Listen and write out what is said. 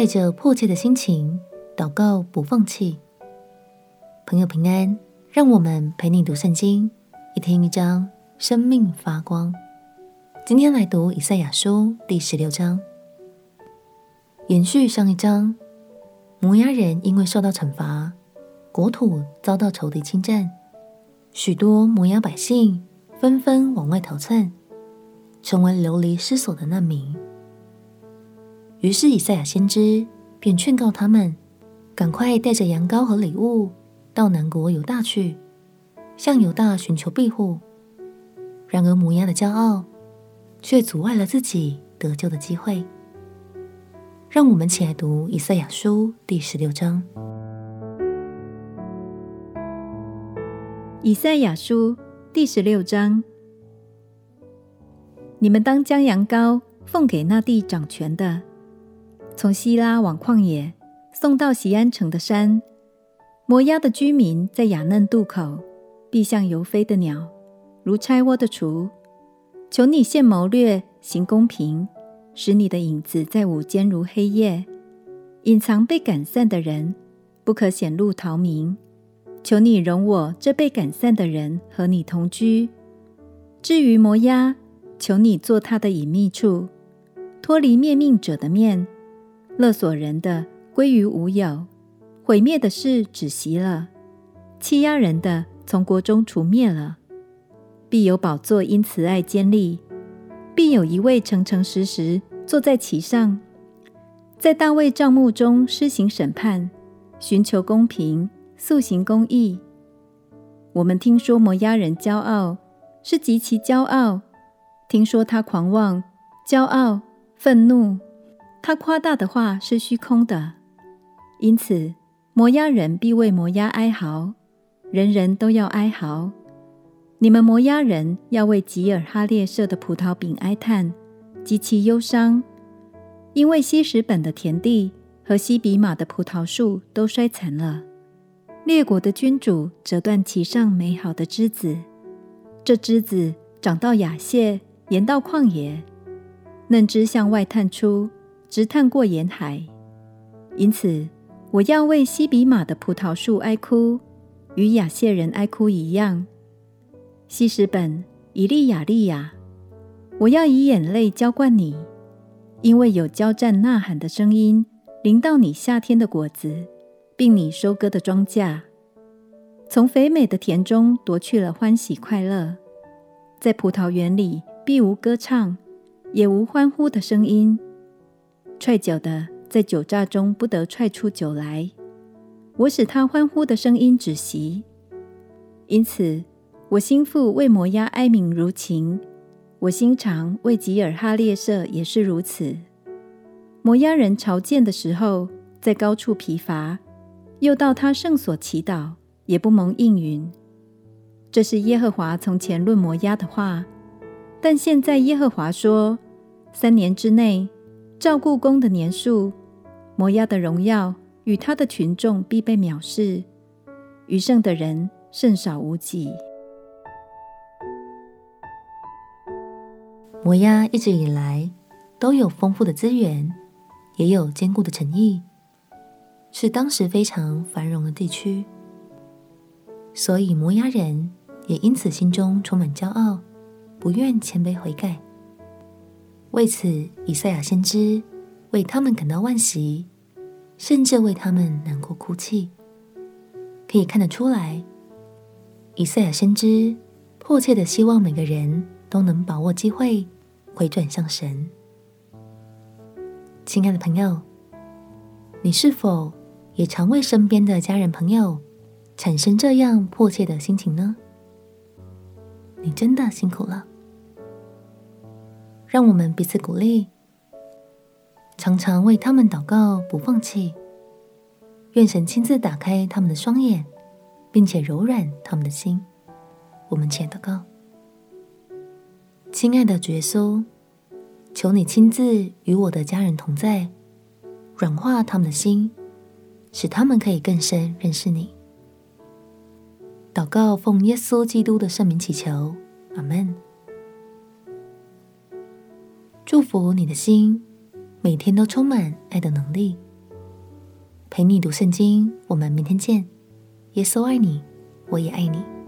带着迫切的心情祷告，不放弃。朋友平安，让我们陪你读圣经，一天一章，生命发光。今天来读以赛亚书第十六章，延续上一章，摩押人因为受到惩罚，国土遭到仇敌侵占，许多摩押百姓纷纷往外逃窜，成为流离失所的难民。于是以赛亚先知便劝告他们，赶快带着羊羔和礼物到南国犹大去，向犹大寻求庇护。然而摩押的骄傲却阻碍了自己得救的机会。让我们起来读以赛亚书第十六章。以赛亚书第十六章：你们当将羊羔奉给那地掌权的。从西拉往旷野，送到西安城的山。摩押的居民在雅嫩渡口，必像游飞的鸟，如拆窝的雏。求你现谋略，行公平，使你的影子在午间如黑夜，隐藏被赶散的人，不可显露逃民。求你容我这被赶散的人和你同居。至于摩押，求你做他的隐秘处，脱离灭命者的面。勒索人的归于无有，毁灭的事止息了，欺压人的从国中除灭了。必有宝座因慈爱坚立，必有一位诚诚实实坐在其上，在大卫帐幕中施行审判，寻求公平，速行公义。我们听说摩押人骄傲，是极其骄傲；听说他狂妄、骄傲、愤怒。他夸大的话是虚空的，因此摩押人必为摩押哀嚎，人人都要哀嚎。你们摩押人要为吉尔哈列设的葡萄饼哀叹，极其忧伤，因为希实本的田地和西比玛的葡萄树都衰残了。列国的君主折断其上美好的枝子，这枝子长到雅谢，延到旷野，嫩枝向外探出。直探过沿海，因此我要为西比玛的葡萄树哀哭，与亚谢人哀哭一样。希实本、以利亚利亚，我要以眼泪浇灌你，因为有交战呐喊的声音临到你夏天的果子，并你收割的庄稼，从肥美的田中夺去了欢喜快乐，在葡萄园里必无歌唱，也无欢呼的声音。踹脚的在酒醡中不得踹出酒来，我使他欢呼的声音止息。因此，我心腹为摩押哀鸣如琴，我心肠为吉尔哈列舍也是如此。摩押人朝见的时候，在高处疲乏，又到他圣所祈祷，也不蒙应允。这是耶和华从前论摩押的话，但现在耶和华说：三年之内。照雇工的年数，摩押的荣耀与他的群众必被藐视，余剩的人甚少无几。摩押一直以来都有丰富的资源，也有坚固的城邑，是当时非常繁荣的地区，所以摩押人也因此心中充满骄傲，不愿谦卑悔改。为此，以赛亚先知为他们感到惋惜，甚至为他们难过哭泣。可以看得出来，以赛亚先知迫切的希望每个人都能把握机会回转向神。亲爱的朋友，你是否也常为身边的家人朋友产生这样迫切的心情呢？你真的辛苦了。让我们彼此鼓励，常常为他们祷告，不放弃。愿神亲自打开他们的双眼，并且柔软他们的心。我们且祷告：亲爱的耶稣，求你亲自与我的家人同在，软化他们的心，使他们可以更深认识你。祷告奉耶稣基督的圣名祈求，阿门。祝福你的心每天都充满爱的能力。陪你读圣经我们明天见。耶稣爱你我也爱你。